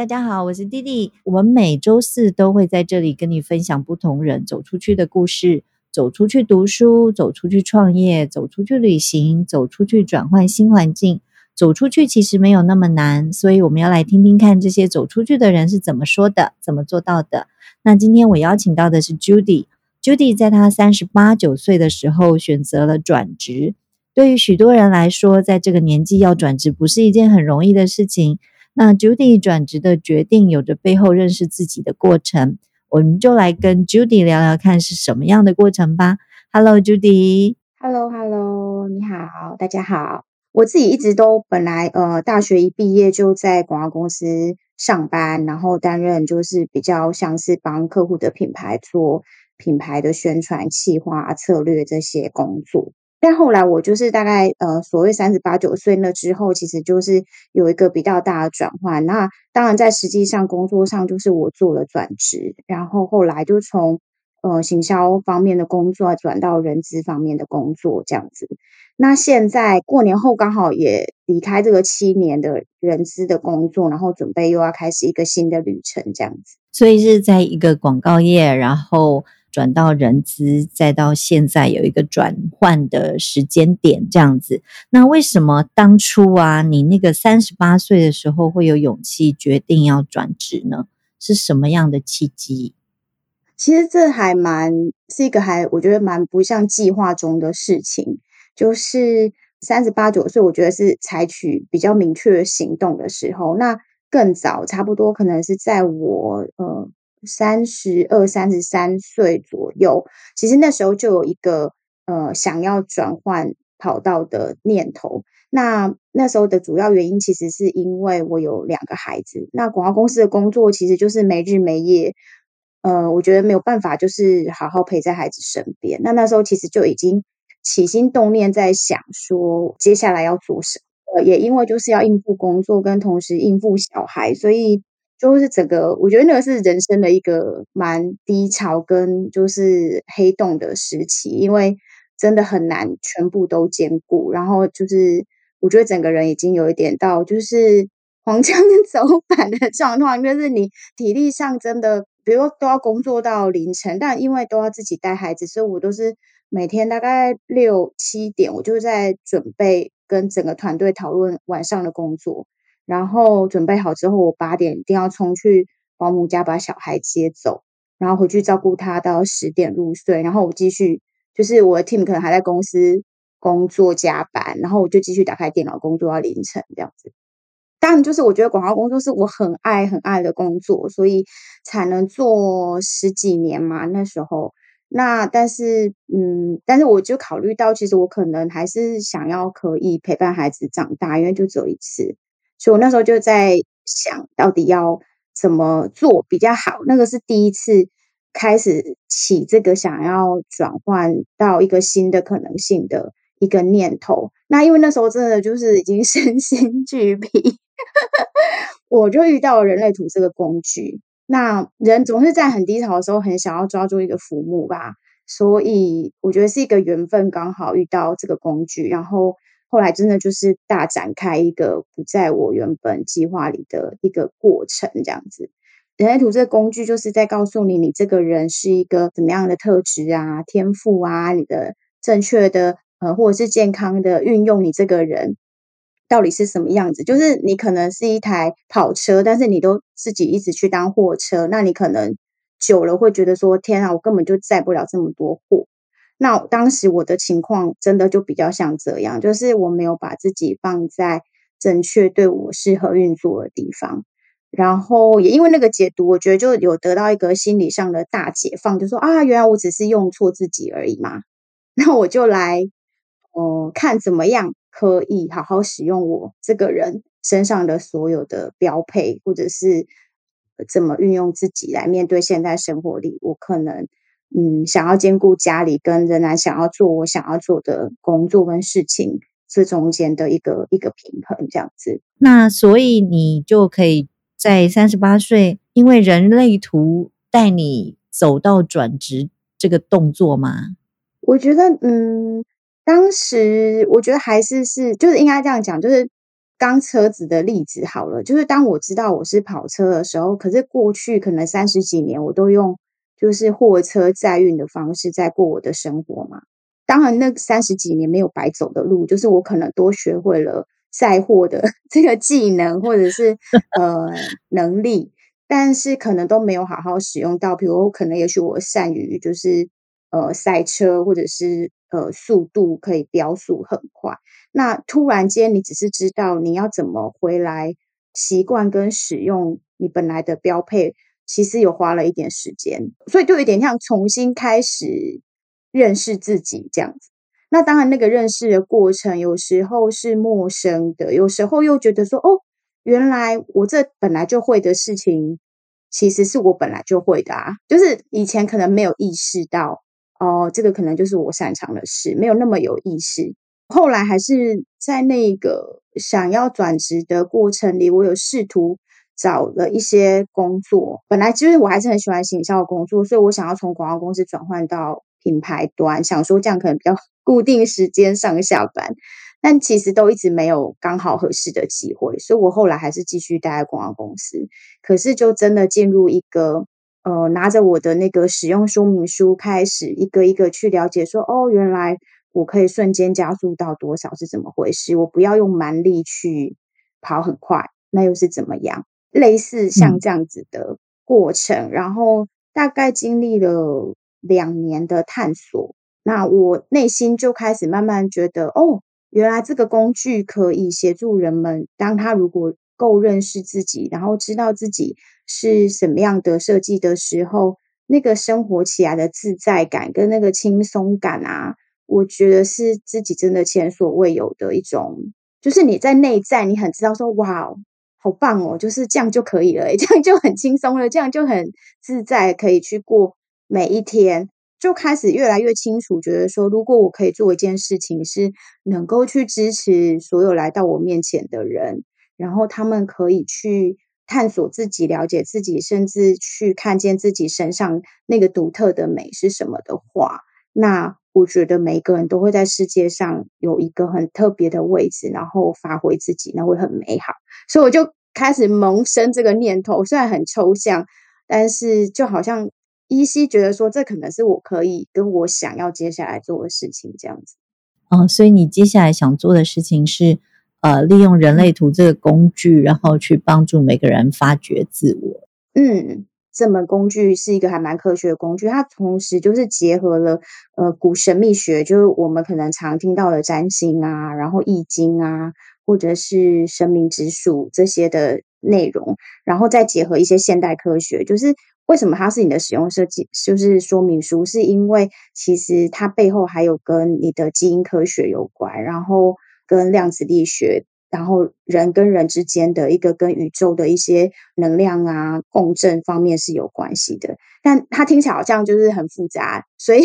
大家好，我是弟弟。我们每周四都会在这里跟你分享不同人走出去的故事，走出去读书，走出去创业，走出去旅行，走出去转换新环境。走出去其实没有那么难，所以我们要来听听看这些走出去的人是怎么说的，怎么做到的。那今天我邀请到的是 Judy。Judy 在她三十八九岁的时候选择了转职。对于许多人来说，在这个年纪要转职不是一件很容易的事情。那 Judy 转职的决定有着背后认识自己的过程，我们就来跟 Judy 聊聊看是什么样的过程吧。Hello，Judy。Hello，Hello，你好，大家好。我自己一直都本来呃，大学一毕业就在广告公司上班，然后担任就是比较像是帮客户的品牌做品牌的宣传、企划、策略这些工作。但后来我就是大概呃，所谓三十八九岁那之后，其实就是有一个比较大的转换。那当然在实际上工作上，就是我做了转职，然后后来就从呃行销方面的工作转到人资方面的工作这样子。那现在过年后刚好也离开这个七年的人资的工作，然后准备又要开始一个新的旅程这样子。所以是在一个广告业，然后。转到人资，再到现在有一个转换的时间点，这样子。那为什么当初啊，你那个三十八岁的时候会有勇气决定要转职呢？是什么样的契机？其实这还蛮是一个还我觉得蛮不像计划中的事情。就是三十八九岁，我觉得是采取比较明确的行动的时候。那更早，差不多可能是在我呃。三十二、三十三岁左右，其实那时候就有一个呃想要转换跑道的念头。那那时候的主要原因，其实是因为我有两个孩子。那广告公司的工作其实就是没日没夜，呃，我觉得没有办法就是好好陪在孩子身边。那那时候其实就已经起心动念在想说，接下来要做什么。呃，也因为就是要应付工作，跟同时应付小孩，所以。就是整个，我觉得那个是人生的一个蛮低潮跟就是黑洞的时期，因为真的很难全部都兼顾。然后就是我觉得整个人已经有一点到就是黄腔走板的状况，就是你体力上真的，比如说都要工作到凌晨，但因为都要自己带孩子，所以我都是每天大概六七点，我就在准备跟整个团队讨论晚上的工作。然后准备好之后，我八点一定要冲去保姆家把小孩接走，然后回去照顾他到十点入睡。然后我继续，就是我的 team 可能还在公司工作加班，然后我就继续打开电脑工作到凌晨这样子。当然，就是我觉得广告工作是我很爱很爱的工作，所以才能做十几年嘛。那时候，那但是嗯，但是我就考虑到，其实我可能还是想要可以陪伴孩子长大，因为就只有一次。所以我那时候就在想到底要怎么做比较好。那个是第一次开始起这个想要转换到一个新的可能性的一个念头。那因为那时候真的就是已经 身心俱疲，我就遇到了人类图这个工具。那人总是在很低潮的时候，很想要抓住一个浮木吧。所以我觉得是一个缘分，刚好遇到这个工具，然后。后来真的就是大展开一个不在我原本计划里的一个过程，这样子。人类图这个工具就是在告诉你，你这个人是一个怎么样的特质啊、天赋啊，你的正确的呃或者是健康的运用，你这个人到底是什么样子？就是你可能是一台跑车，但是你都自己一直去当货车，那你可能久了会觉得说：天啊，我根本就载不了这么多货。那当时我的情况真的就比较像这样，就是我没有把自己放在正确对我适合运作的地方，然后也因为那个解读，我觉得就有得到一个心理上的大解放，就说啊，原来我只是用错自己而已嘛。那我就来，哦，看怎么样可以好好使用我这个人身上的所有的标配，或者是怎么运用自己来面对现在生活里我可能。嗯，想要兼顾家里，跟仍然想要做我想要做的工作跟事情，这中间的一个一个平衡，这样子。那所以你就可以在三十八岁，因为人类图带你走到转职这个动作吗？我觉得，嗯，当时我觉得还是是，就是应该这样讲，就是刚车子的例子好了，就是当我知道我是跑车的时候，可是过去可能三十几年我都用。就是货车载运的方式在过我的生活嘛。当然，那三十几年没有白走的路，就是我可能多学会了载货的 这个技能或者是呃能力，但是可能都没有好好使用到。比如，可能也许我善于就是呃赛车，或者是呃速度可以飙速很快。那突然间，你只是知道你要怎么回来习惯跟使用你本来的标配。其实有花了一点时间，所以就有点像重新开始认识自己这样子。那当然，那个认识的过程有时候是陌生的，有时候又觉得说：“哦，原来我这本来就会的事情，其实是我本来就会的啊。”就是以前可能没有意识到，哦，这个可能就是我擅长的事，没有那么有意识。后来还是在那个想要转职的过程里，我有试图。找了一些工作，本来其实我还是很喜欢行销的工作，所以我想要从广告公司转换到品牌端，想说这样可能比较 固定时间上下班，但其实都一直没有刚好合适的机会，所以我后来还是继续待在广告公司。可是就真的进入一个呃，拿着我的那个使用说明书，开始一个一个去了解，说哦，原来我可以瞬间加速到多少是怎么回事？我不要用蛮力去跑很快，那又是怎么样？类似像这样子的过程，然后大概经历了两年的探索，那我内心就开始慢慢觉得，哦，原来这个工具可以协助人们，当他如果够认识自己，然后知道自己是什么样的设计的时候，那个生活起来的自在感跟那个轻松感啊，我觉得是自己真的前所未有的一种，就是你在内在，你很知道说，哇。好棒哦，就是这样就可以了，这样就很轻松了，这样就很自在，可以去过每一天，就开始越来越清楚，觉得说，如果我可以做一件事情，是能够去支持所有来到我面前的人，然后他们可以去探索自己、了解自己，甚至去看见自己身上那个独特的美是什么的话，那我觉得每一个人都会在世界上有一个很特别的位置，然后发挥自己，那会很美好。所以我就开始萌生这个念头，虽然很抽象，但是就好像依稀觉得说，这可能是我可以跟我想要接下来做的事情这样子。哦，所以你接下来想做的事情是，呃，利用人类图这个工具，然后去帮助每个人发掘自我。嗯。这门工具是一个还蛮科学的工具，它同时就是结合了呃古神秘学，就是我们可能常听到的占星啊，然后易经啊，或者是生命之树这些的内容，然后再结合一些现代科学。就是为什么它是你的使用设计，就是说明书，是因为其实它背后还有跟你的基因科学有关，然后跟量子力学。然后人跟人之间的一个跟宇宙的一些能量啊共振方面是有关系的，但它听起来好像就是很复杂，所以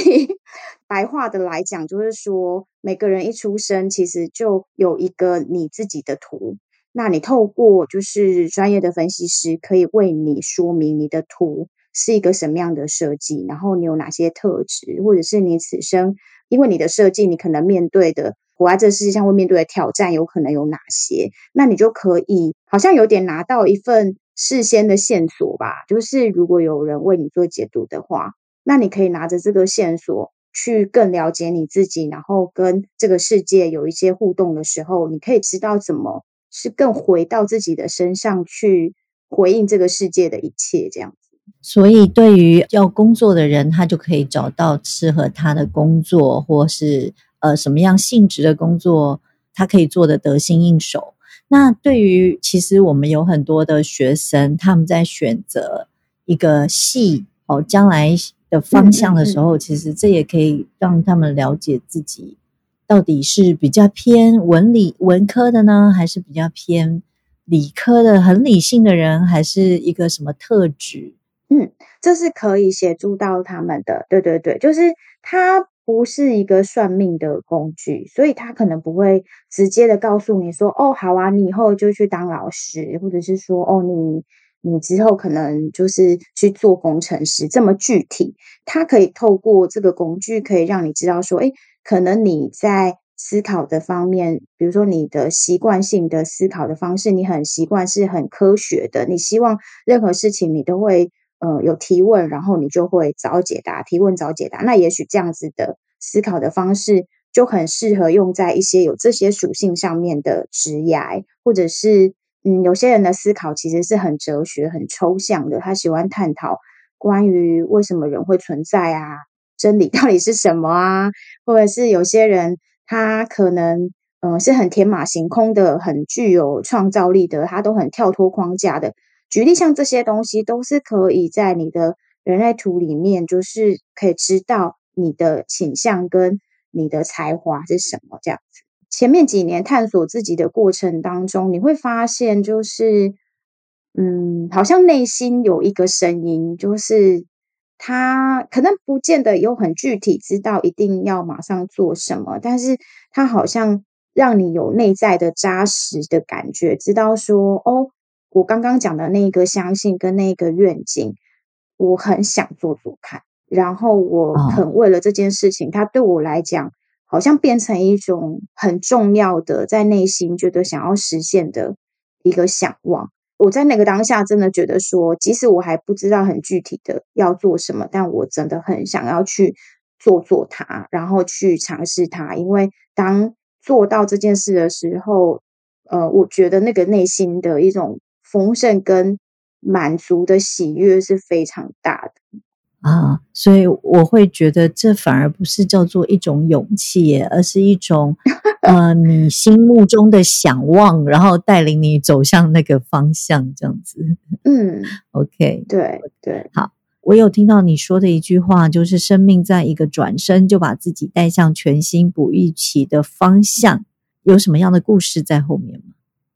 白话的来讲就是说，每个人一出生其实就有一个你自己的图，那你透过就是专业的分析师可以为你说明你的图是一个什么样的设计，然后你有哪些特质，或者是你此生因为你的设计，你可能面对的。活在这世界上会面对的挑战有可能有哪些？那你就可以好像有点拿到一份事先的线索吧。就是如果有人为你做解读的话，那你可以拿着这个线索去更了解你自己，然后跟这个世界有一些互动的时候，你可以知道怎么是更回到自己的身上去回应这个世界的一切这样子。所以，对于要工作的人，他就可以找到适合他的工作，或是。呃，什么样性质的工作，他可以做的得心应手。那对于其实我们有很多的学生，他们在选择一个系哦，将来的方向的时候，其实这也可以让他们了解自己到底是比较偏文理文科的呢，还是比较偏理科的很理性的人，还是一个什么特质嗯，这是可以协助到他们的。对对对，就是它不是一个算命的工具，所以他可能不会直接的告诉你说：“哦，好啊，你以后就去当老师，或者是说，哦，你你之后可能就是去做工程师。”这么具体，他可以透过这个工具，可以让你知道说：“哎，可能你在思考的方面，比如说你的习惯性的思考的方式，你很习惯是很科学的，你希望任何事情你都会。”呃，有提问，然后你就会找解答，提问找解答。那也许这样子的思考的方式就很适合用在一些有这些属性上面的职涯，或者是嗯，有些人的思考其实是很哲学、很抽象的，他喜欢探讨关于为什么人会存在啊，真理 到底是什么啊，或者是有些人他可能嗯是很天马行空的，很具有创造力的，他都很跳脱框架的。举例像这些东西，都是可以在你的人类图里面，就是可以知道你的倾向跟你的才华是什么这样子。前面几年探索自己的过程当中，你会发现，就是嗯，好像内心有一个声音，就是他可能不见得有很具体知道一定要马上做什么，但是他好像让你有内在的扎实的感觉，知道说哦。我刚刚讲的那个相信跟那个愿景，我很想做做看，然后我肯为了这件事情，它对我来讲好像变成一种很重要的，在内心觉得想要实现的一个想望。我在那个当下真的觉得说，即使我还不知道很具体的要做什么，但我真的很想要去做做它，然后去尝试它，因为当做到这件事的时候，呃，我觉得那个内心的一种。丰盛跟满足的喜悦是非常大的啊，所以我会觉得这反而不是叫做一种勇气，而是一种 呃你心目中的想望，然后带领你走向那个方向，这样子。嗯，OK，对对，好，我有听到你说的一句话，就是生命在一个转身就把自己带向全新不预期的方向，有什么样的故事在后面吗？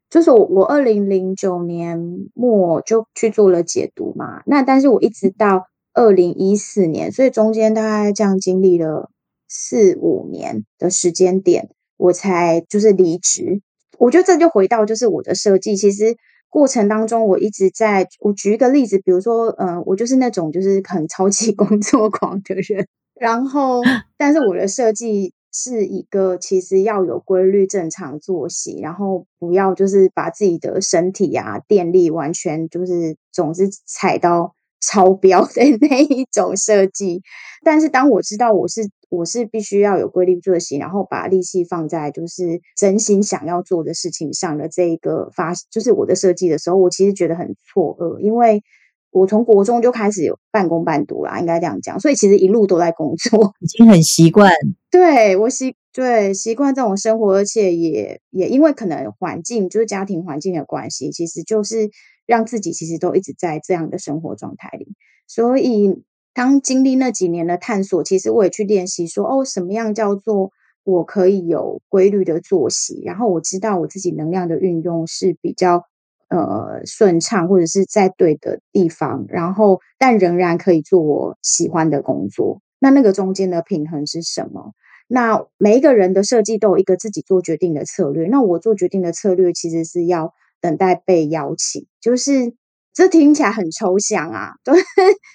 就是我，我二零零九年末就去做了解读嘛。那但是我一直到二零一四年，所以中间大概这样经历了四五年的时间点，我才就是离职。我觉得这就回到就是我的设计，其实过程当中我一直在。我举一个例子，比如说，嗯，我就是那种就是很 超级工作狂的人，然后 但是我的设计。是一个其实要有规律、正常作息，然后不要就是把自己的身体啊、电力完全就是总是踩到 超标的那一种设计。但是当我知道我是我是必须要有规律作息，然后把力气放在就是真心想要做的事情上的这一个发，就是我的设计的时候，我其实觉得很错愕，因为。我从国中就开始有半工半读啦，应该这样讲，所以其实一路都在工作，已经很习惯。对我习对习惯这种生活，而且也也因为可能环境就是家庭环境的关系，其实就是让自己其实都一直在这样的生活状态里。所以当经历那几年的探索，其实我也去练习说，哦，什么样叫做我可以有规律的作息，然后我知道我自己能量的运用是比较。呃，顺畅或者是在对的地方，然后但仍然可以做我喜欢的工作。那那个中间的平衡是什么？那每一个人的设计都有一个自己做决定的策略。那我做决定的策略其实是要等待被邀请，就是这听起来很抽象啊，对，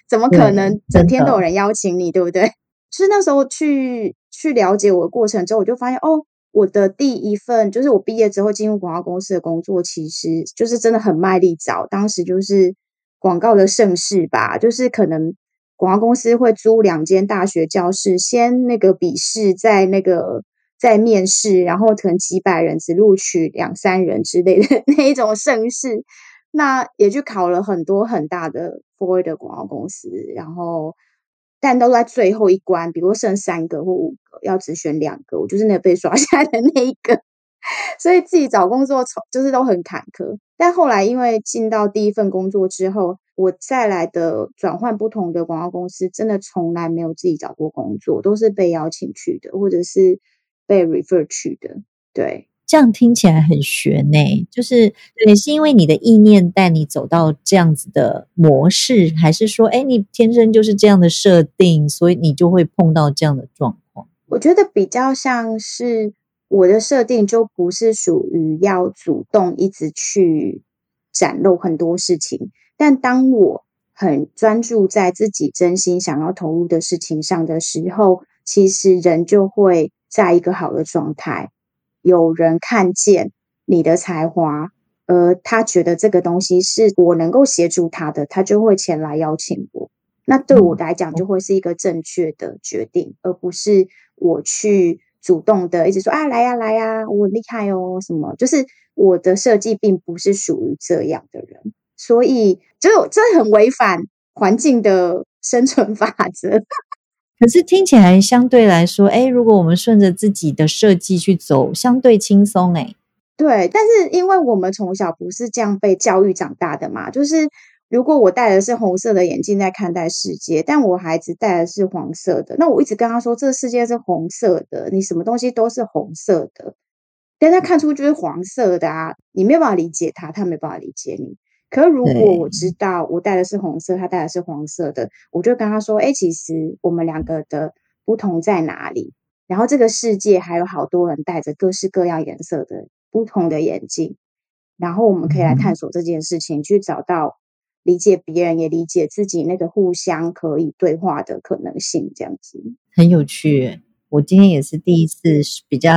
怎么可能整天都有人邀请你，对不对？是那时候去去了解我的过程之后，我就发现哦。我的第一份就是我毕业之后进入广告公司的工作，其实就是真的很卖力找。当时就是广告的盛世吧，就是可能广告公司会租两间大学教室，先那个笔试，在那个在面试，然后可能几百人只录取两三人之类的 那一种盛世。那也去考了很多很大的 for 的广告公司，然后。但都在最后一关，比如剩三个或五个，要只选两个，我就是那个被刷下来的那一个，所以自己找工作从就是都很坎坷。但后来因为进到第一份工作之后，我再来的转换不同的广告公司，真的从来没有自己找过工作，都是被邀请去的，或者是被 refer 去的。对，这样听起来很悬呢，就是对，是因为你的意念带你走到这样子的模式，还是说，哎，你天生就是这样的设定，所以你就会碰到这样的状况？我觉得比较像是我的设定就不是属于要主动一直去展露很多事情，但当我很专注在自己真心想要投入的事情上的时候，其实人就会在一个好的状态。有人看见你的才华，而他觉得这个东西是我能够协助他的，他就会前来邀请我。那对我来讲，就会是一个正确的决定，而不是我去主动的一直说啊来呀来呀，我很厉害哦什么。就是我的设计并不是属于这样的人，所以就这很违反环境的生存法则。可是听起来相对来说，哎，如果我们顺着自己的设计去走，相对轻松，哎，对。但是因为我们从小不是这样被教育长大的嘛，就是如果我戴的是红色的眼镜在看待世界，但我孩子戴的是黄色的，那我一直跟他说，这世界是红色的，你什么东西都是红色的，但他看出就是黄色的啊，你没有办法理解他，他没办法理解你。可是，如果我知道我戴的是红色，他戴的是黄色的，我就跟他说：“哎，其实我们两个的不同在哪里？然后这个世界还有好多人戴着各式各样颜色的不同的眼镜，然后我们可以来探索这件事情，去找到理解别人也理解自己那个互相可以对话的可能性。这样子很有趣。我今天也是第一次比较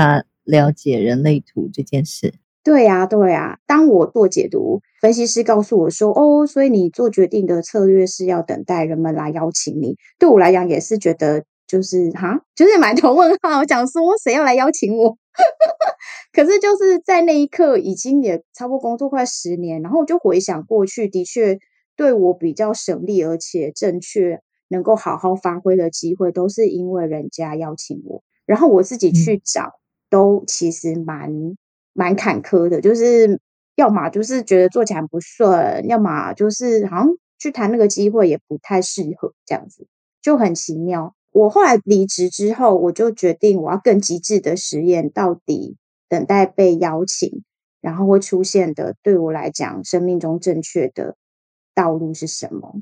了解人类图这件事。”对呀，对呀。当我做解读，分析师告诉我说：“哦，所以你做决定的策略是要等待人们来邀请你。”对我来讲，也是觉得就是哈，就是满头问号。我想说，谁要来邀请我？可是就是在那一刻，已经也差不多工作快十年，然后我就回想过去，的确对我比较省力而且正确，能够好好发挥的机会，都是因为人家邀请我，然后我自己去找，都其实蛮。蛮坎坷的，就是要么就是觉得做起来不顺，要么就是好像去谈那个机会也不太适合，这样子就很奇妙。我后来离职之后，我就决定我要更极致的实验，到底等待被邀请，然后会出现的，对我来讲，生命中正确的道路是什么？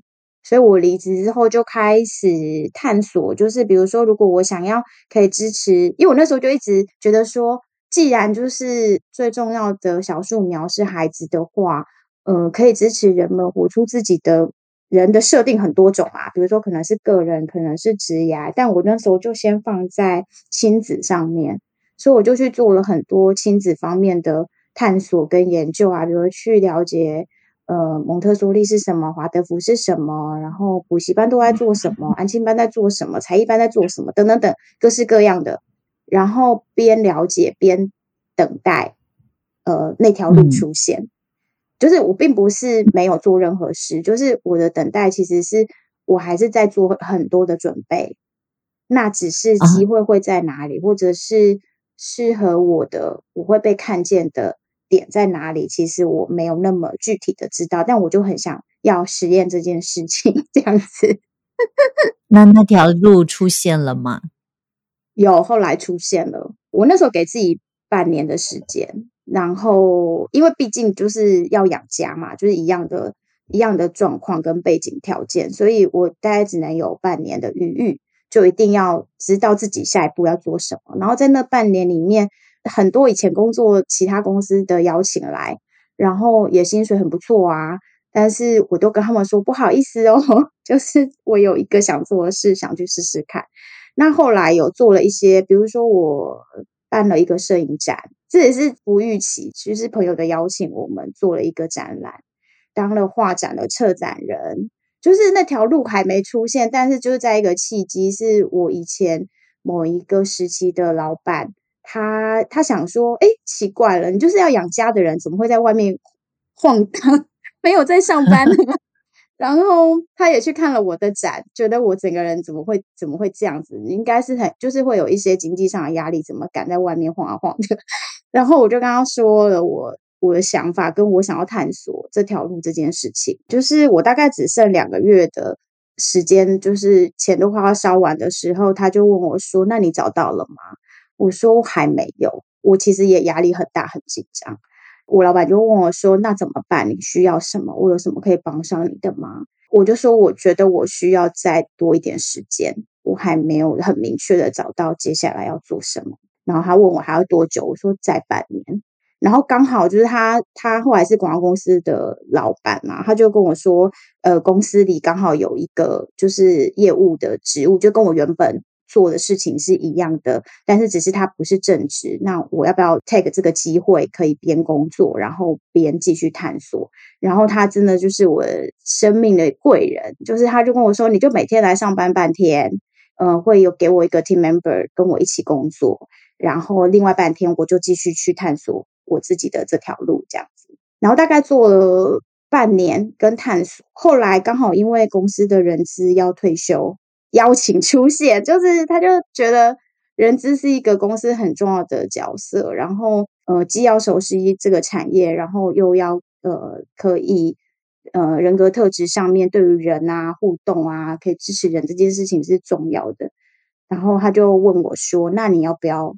所以我离职之后就开始探索，就是比如说，如果我想要可以支持，因为我那时候就一直觉得说。既然就是最重要的小树苗是孩子的话，嗯，可以支持人们活出自己的人的设定很多种啊，比如说可能是个人，可能是职业，但我那时候就先放在亲子上面，所以我就去做了很多亲子方面的探索跟研究啊，比如去了解呃蒙特梭利是什么，华德福是什么，然后补习班都在做什么，安亲班在做什么，才艺班在做什么，等等等，各式各样的。然后边了解边等待，呃，那条路出现。就是我并不是没有做任何事，就是我的等待其实是我还是在做很多的准备。那只是机会会在哪里，或者是适合我的，我会被看见的点在哪里？其实我没有那么具体的知道，但我就很想要实验这件事情，这样子。那那条路出现了吗？有后来出现了，我那时候给自己半年的时间，然后因为毕竟就是要养家嘛，就是一样的、一样的状况跟背景条件，所以我大概只能有半年的余裕，就一定要知道自己下一步要做什么。然后在那半年里面，很多以前工作其他公司的邀请来，然后也薪水很不错啊，但是我都跟他们说不好意思哦，就是我有一个想做的事，想去试试看。那后来有做了一些，比如说我办了一个摄影展，这也是不预期，其实朋友的邀请，我们做了一个展览，当了画展的策展人，就是那条路还没出现，但是就是在一个契机，是我以前某一个时期的老板，他他想说，哎，奇怪了，你就是要养家的人，怎么会在外面晃荡，没有在上班？然后他也去看了我的展，觉得我整个人怎么会怎么会这样子？应该是很就是会有一些经济上的压力，怎么敢在外面晃啊晃的？然后我就跟他说了我我的想法，跟我想要探索这条路这件事情。就是我大概只剩两个月的时间，就是钱都快要烧完的时候，他就问我说：“那你找到了吗？”我说：“还没有。”我其实也压力很大，很紧张。我老板就问我说：“那怎么办？你需要什么？我有什么可以帮上你的吗？”我就说：“我觉得我需要再多一点时间，我还没有很明确的找到接下来要做什么。”然后他问我还要多久，我说再半年。然后刚好就是他，他后来是广告公司的老板嘛，他就跟我说，呃，公司里刚好有一个就是业务的职务，就跟我原本做的事情是一样的，但是只是他不是正职。那我要不要 take 这个机会，可以边工作，然后边继续探索？然后他真的就是我生命的贵人，就是他就跟我说，你就每天来上班半天，嗯，会有给我一个 team member 跟我一起工作，然后另外半天我就继续去探索。我自己的这条路这样子，然后大概做了半年跟探索，后来刚好因为公司的人资要退休，邀请出现，就是他就觉得人资是一个公司很重要的角色，然后呃既要熟悉这个产业，然后又要呃可以呃人格特质上面对于人啊互动啊可以支持人这件事情是重要的，然后他就问我说：“那你要不要？”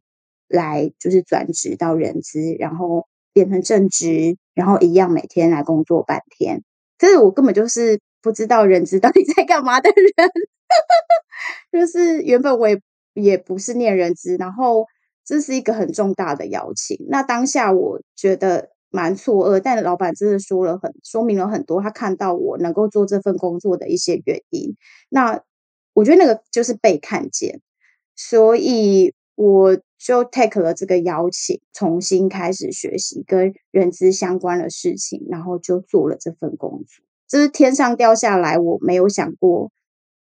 来就是转职到人资，然后变成正职，然后一样每天来工作半天。这是我根本就是不知道人资到底在干嘛的人，就是原本我也也不是念人资，然后这是一个很重大的邀请。那当下我觉得蛮错愕，但老板真的说了很说明了很多，他看到我能够做这份工作的一些原因。那我觉得那个就是被看见，所以。我就 take 了这个邀请，重新开始学习跟人资相关的事情，然后就做了这份工作。这是天上掉下来，我没有想过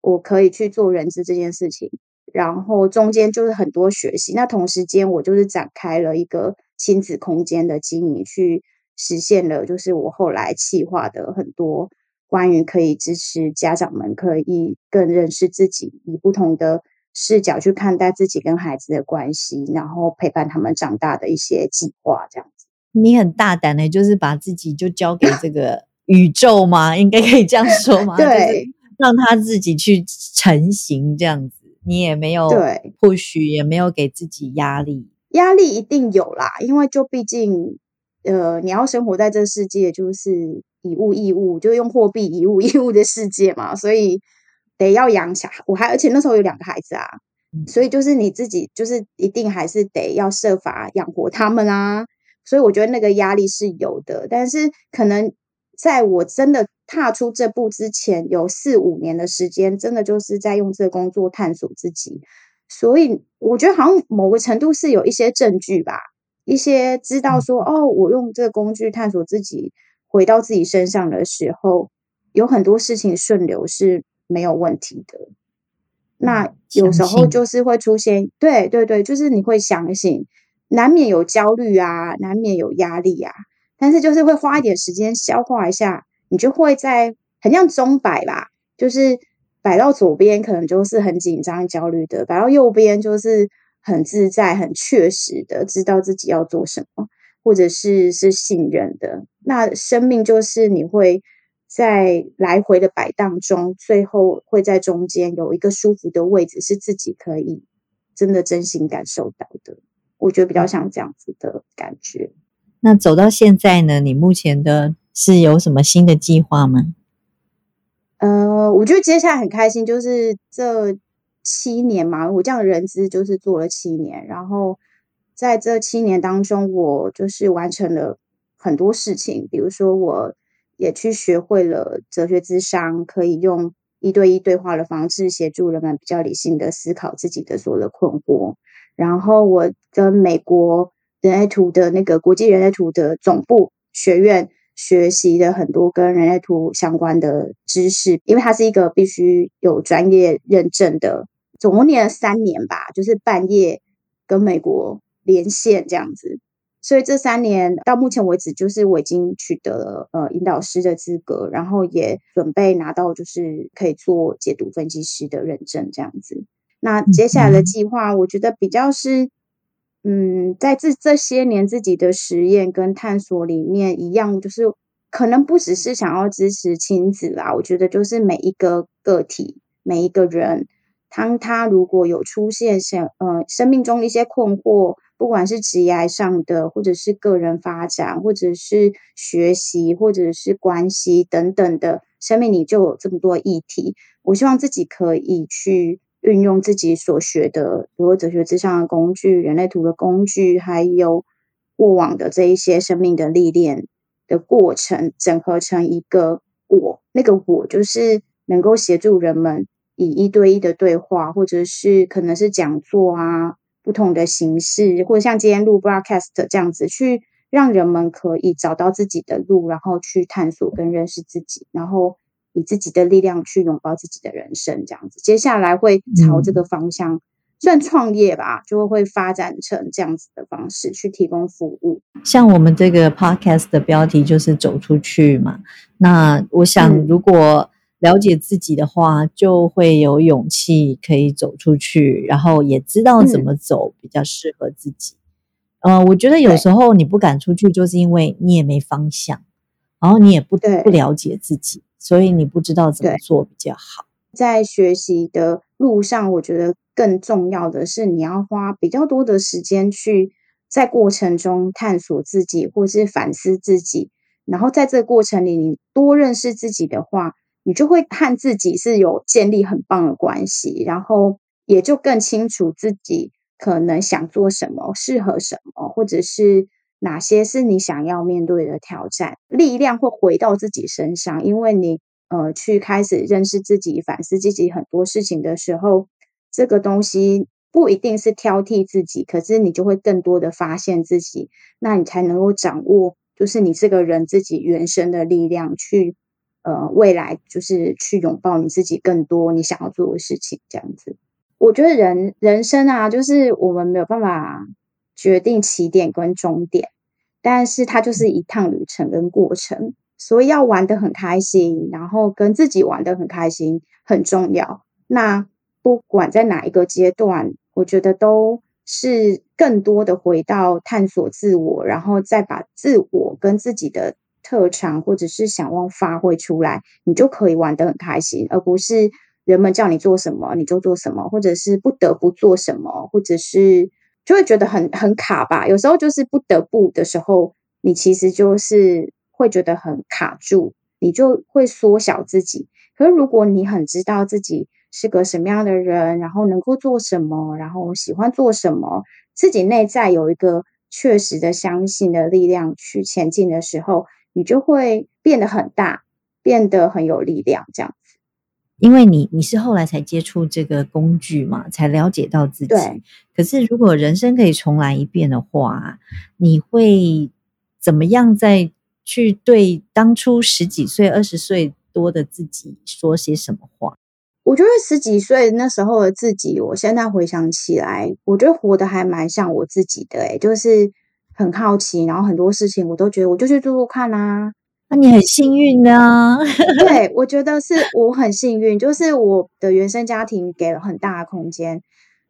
我可以去做人资这件事情。然后中间就是很多学习，那同时间我就是展开了一个亲子空间的经营，去实现了就是我后来企划的很多关于可以支持家长们可以更认识自己，以不同的。视角去看待自己跟孩子的关系，然后陪伴他们长大的一些计划，这样子。你很大胆的，就是把自己就交给这个宇宙吗？应该可以这样说吗？对，让他自己去成型，这样子。你也没有对，或许也没有给自己压力。压力一定有啦，因为就毕竟，呃，你要生活在这世界，就是以物易物，就用货币以物易物的世界嘛，所以。得要养小孩，我还而且那时候有两个孩子啊，所以就是你自己就是一定还是得要设法养活他们啊，所以我觉得那个压力是有的，但是可能在我真的踏出这步之前，有四五年的时间，真的就是在用这个工作探索自己，所以我觉得好像某个程度是有一些证据吧，一些知道说哦，我用这个工具探索自己，回到自己身上的时候，有很多事情顺流是。没有问题的，那有时候就是会出现，对对对，就是你会相信，难免有焦虑啊，难免有压力啊，但是就是会花一点时间消化一下，你就会在很像钟摆吧，就是摆到左边可能就是很紧张焦虑的，摆到右边就是很自在很确实的知道自己要做什么，或者是是信任的，那生命就是你会。在来回的摆荡中，最后会在中间有一个舒服的位置，是自己可以真的真心感受到的。我觉得比较像这样子的感觉。那走到现在呢？你目前的是有什么新的计划吗？呃，我觉得接下来很开心，就是这七年嘛，我这样的人资就是做了七年，然后在这七年当中，我就是完成了很多事情，比如说我。也去学会了哲学智商，可以用一对一对话的方式协助人们比较理性的思考自己的所有的困惑。然后我跟美国人类图的那个国际人类图的总部学院学习的很多跟人类图相关的知识，因为它是一个必须有专业认证的，总共念了三年吧，就是半夜跟美国连线这样子。所以这三年到目前为止，就是我已经取得了呃引导师的资格，然后也准备拿到就是可以做解读分析师的认证这样子。那接下来的计划，我觉得比较是，嗯，在这这些年自己的实验跟探索里面，一样就是可能不只是想要支持亲子啦，我觉得就是每一个个体每一个人，当他如果有出现像呃生命中一些困惑。不管是职业上的，或者是个人发展，或者是学习，或者是关系等等的生命里，就有这么多议题。我希望自己可以去运用自己所学的，比如哲学之上的工具、人类图的工具，还有过往的这一些生命的历练的过程，整合成一个我。那个我就是能够协助人们以一对一的对话，或者是可能是讲座啊。不同的形式，或者像今天录 broadcast 这样子，去让人们可以找到自己的路，然后去探索跟认识自己，然后以自己的力量去拥抱自己的人生，这样子。接下来会朝这个方向，算创业吧，就会发展成这样子的方式去提供服务。像我们这个 podcast 的标题就是走出去嘛，那我想如果。了解自己的话，就会有勇气可以走出去，然后也知道怎么走比较适合自己。呃，我觉得有时候你不敢出去，就是因为你也没方向，然后你也不不了解自己，所以你不知道怎么做比较好。在学习的路上，我觉得更重要的是你要花比较多的时间去在过程中探索自己，或是反思自己。然后在这个过程里，你多认识自己的话。你就会和自己是有建立很棒的关系，然后也就更清楚自己可能想做什么，适合什么，或者是哪些是你想要面对的挑战。力量会回到自己身上，因为你呃去开始认识自己、反思自己很多事情的时候，这个东西不一定是挑剔自己，可是你就会更多的发现自己，那你才能够掌握，就是你这个人自己原生的力量去。呃，未来就是去拥抱你自己更多你想要做的事情，这样子。我觉得人人生啊，就是我们没有办法决定起点跟终点，但是它就是一趟旅程跟过程，所以要玩的很开心，然后跟自己玩的很开心很重要。那不管在哪一个阶段，我觉得都是更多的回到探索自我，然后再把自我跟自己的。特长或者是想望发挥出来，你就可以玩得很开心，而不是人们叫你做什么你就做什么，或者是不得不做什么，或者是就会觉得很很卡吧。有时候就是不得不的时候，你其实就是会觉得很卡住，你就会缩小自己。可是如果你很知道自己是个什么样的人，然后能够做什么，然后喜欢做什么，自己内在有一个确实的相信的力量去前进的时候。你就会变得很大，变得很有力量，这样子。因为你你是后来才接触这个工具嘛，才了解到自己。对。可是如果人生可以重来一遍的话，你会怎么样再去对当初十几岁、二十岁多的自己说些什么话？我觉得十几岁那时候的自己，我现在回想起来，我觉得活得还蛮像我自己的，诶就是。很好奇，然后很多事情我都觉得我就去做做看啦。那你很幸运啊！对，我觉得是我很幸运，就是我的原生家庭给了很大的空间，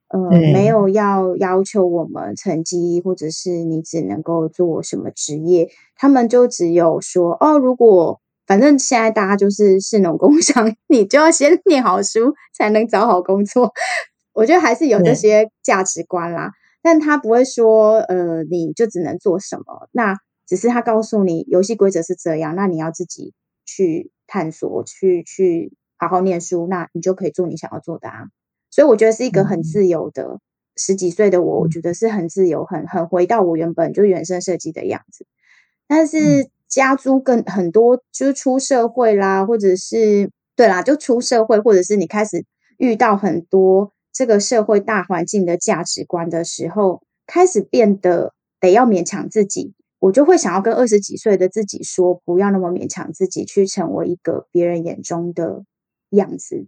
呃，没有要要求我们成绩，或者是你只能够做什么职业，他们就只有说哦，如果反正现在大家就是是农工商，你就要先念好书才能找好工作。我觉得还是有这些价值观啦。但他不会说，呃，你就只能做什么？那只是他告诉你游戏规则是这样，那你要自己去探索，去去好好念书，那你就可以做你想要做的啊。所以我觉得是一个很自由的十几岁的我，我觉得是很自由，很很回到我原本就原生设计的样子。但是家租更很多，就是出社会啦，或者是对啦，就出社会，或者是你开始遇到很多。这个社会大环境的价值观的时候，开始变得得要勉强自己，我就会想要跟二十几岁的自己说，不要那么勉强自己去成为一个别人眼中的样子。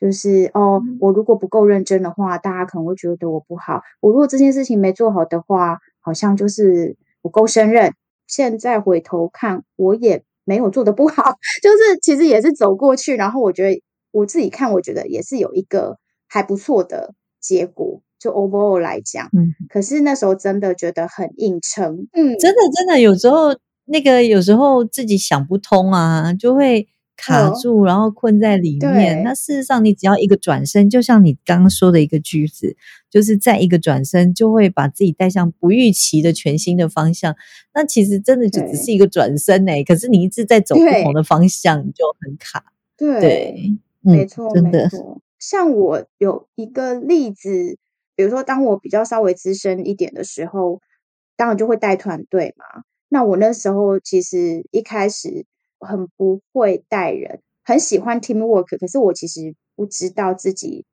就是哦，我如果不够认真的话，大家可能会觉得我不好。我如果这件事情没做好的话，好像就是不够胜任。现在回头看，我也没有做的不好，就是其实也是走过去。然后我觉得我自己看，我觉得也是有一个。还不错的结果，就 overall 来讲，嗯，可是那时候真的觉得很硬撑，嗯，真的真的有时候那个有时候自己想不通啊，就会卡住，然后困在里面。那事实上，你只要一个转身，就像你刚刚说的一个句子，就是在一个转身，就会把自己带向不预期的全新的方向。那其实真的就只是一个转身哎、可是你一直在走不同的方向，你就很卡。对，对，嗯，没错，真的，没错。像我有一个例子，比如说，当我比较稍微资深一点的时候，当然就会带团队嘛。那我那时候其实一开始很不会带人，很喜欢 teamwork，可是我其实不知道自己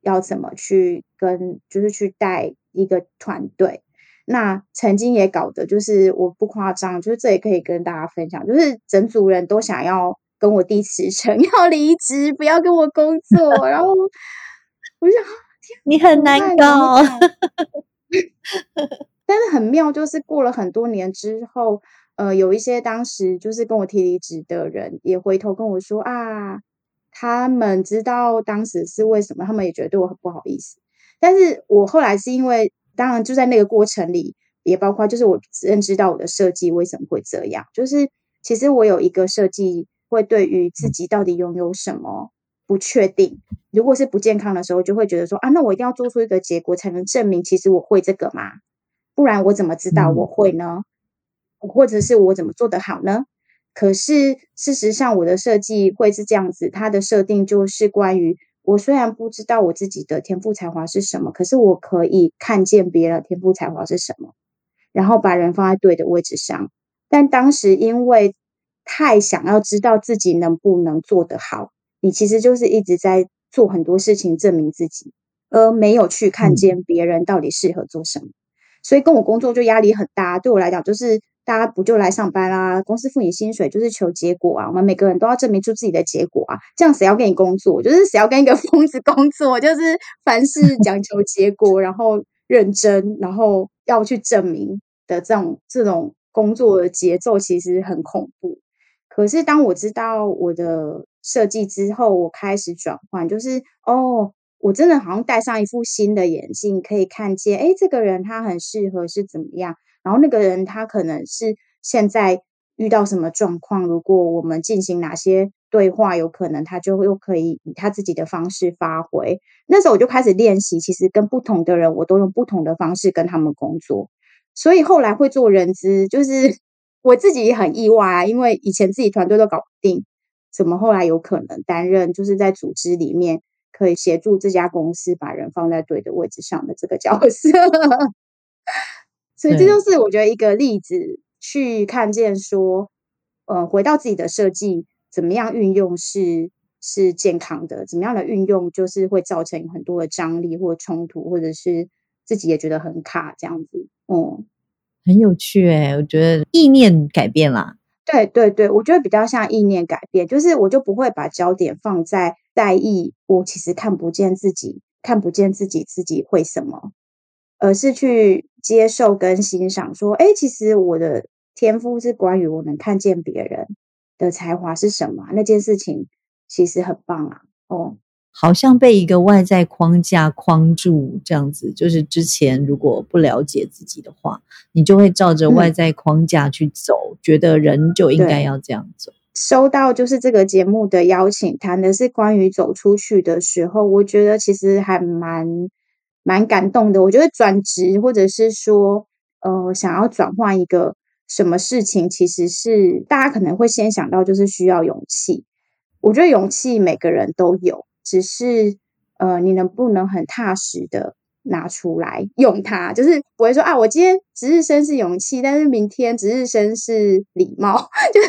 要怎么去跟，就是去带一个团队。那曾经也搞得就是我不夸张，就是这也可以跟大家分享，就是整组人都想要跟我递辞呈，要离职，不要跟我工作。然后我想，你很难搞。但是很妙，就是过了很多年之后，呃，有一些当时就是跟我提离职的人，也回头跟我说啊，他们知道当时是为什么，他们也觉得对我很不好意思。但是我后来是因为，当然就在那个过程里，也包括就是我认知到我的设计为什么会这样，就是其实我有一个设计会对于自己到底拥有什么不确定，如果是不健康的时候，就会觉得说啊，那我一定要做出一个结果才能证明其实我会这个嘛，不然我怎么知道我会呢？或者是我怎么做得好呢？可是事实上，我的设计会是这样子，它的设定就是关于我虽然不知道我自己的天赋才华是什么，可是我可以看见别人的天赋才华是什么，然后把人放在对的位置上。但当时因为太想要知道自己能不能做得好，你其实就是一直在做很多事情证明自己，而没有去看嗯见别人到底适合做什么。所以跟我工作就压力很大。对我来讲，就是大家不就来上班啦、公司付你薪水就是求结果啊，我们每个人都要证明出自己的结果啊。这样谁要跟你工作？就是谁要跟一个 疯子工作？就是凡事 讲求结果，然后认真，然后要去证明的这种这种工作的节奏，其实很恐怖。可是当我知道我的设计之后，我开始转换，就是哦，我真的好像戴上一副新的眼镜，可以看见，诶，这个人他很适合是怎么样，然后那个人他可能是现在遇到什么状况，如果我们进行哪些对话，有可能他就又可以以他自己的方式发挥。那时候我就开始练习，其实跟不同的人，我都用不同的方式跟他们工作，所以后来会做人资，就是 我自己也很意外啊，因为以前自己团队都搞不定，怎么后来有可能担任就是在组织里面可以协助这家公司把人放在对的位置上的这个角色？所以这就是我觉得一个例子，去看见说，呃，回到自己的设计，怎么样运用是是健康的，怎么样的运用就是会造成很多的张力或冲突，或者是自己也觉得很卡这样子。嗯，很有趣诶、我觉得意念改变啦，对对对，我觉得比较像意念改变，就是我就不会把焦点放在在意我其实看不见自己，看不见自己自己会什么，而是去接受跟欣赏，说，哎，其实我的天赋是关于我能看见别人的才华是什么，那件事情其实很棒啊，哦，好像被一个外在框架框住，这样子。就是之前如果不了解自己的话，你就会照着嗯外在框架去走，觉得人就应该要这样走。收到就是这个节目的邀请，谈的是关于走出去的时候，我觉得其实还蛮蛮感动的。我觉得转职或者是说，呃，想要转换一个什么事情，其实是大家可能会先想到就是需要勇气。我觉得勇气每个人都有，只是呃，你能不能很踏实的拿出来用它，就是不会说啊，我今天值日生是勇气，但是明天值日生是礼貌，就是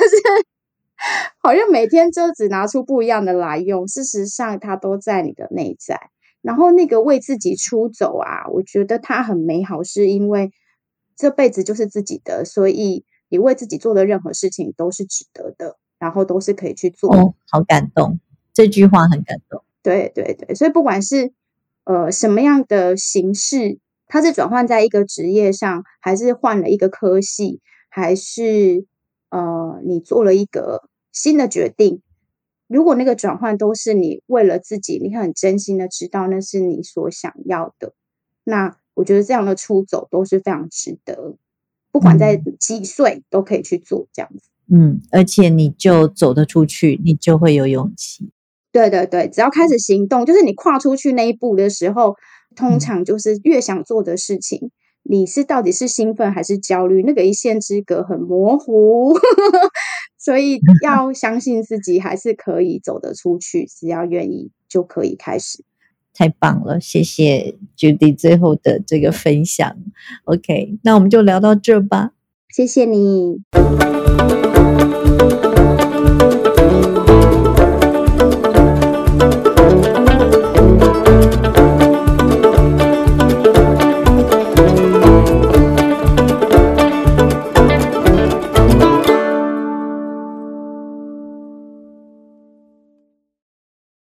好像每天就只拿出不一样的来用，事实上它都在你的内在。然后那个为自己出走啊，我觉得它很美好，是因为这辈子就是自己的，所以你为自己做的任何事情都是值得的，然后都是可以去做。哦，好感动，这句话很感动。对对对，所以不管是呃什么样的形式，它是转换在一个职业上，还是换了一个科系，还是呃你做了一个新的决定，如果那个转换都是你为了自己，你很真心的知道那是你所想要的，那我觉得这样的出走都是非常值得，不管在几岁都可以去做这样子。嗯，而且你就走得出去，你就会有勇气。对对对，只要开始行动，就是你跨出去那一步的时候，通常就是越想做的事情，你是到底是兴奋还是焦虑，那个一线之隔很模糊，所以 要相信自己，还是可以走得出去，只要愿意就可以开始。太棒了，谢谢 Judy 最后的这个分享。OK，那我们就聊到这吧。谢谢你。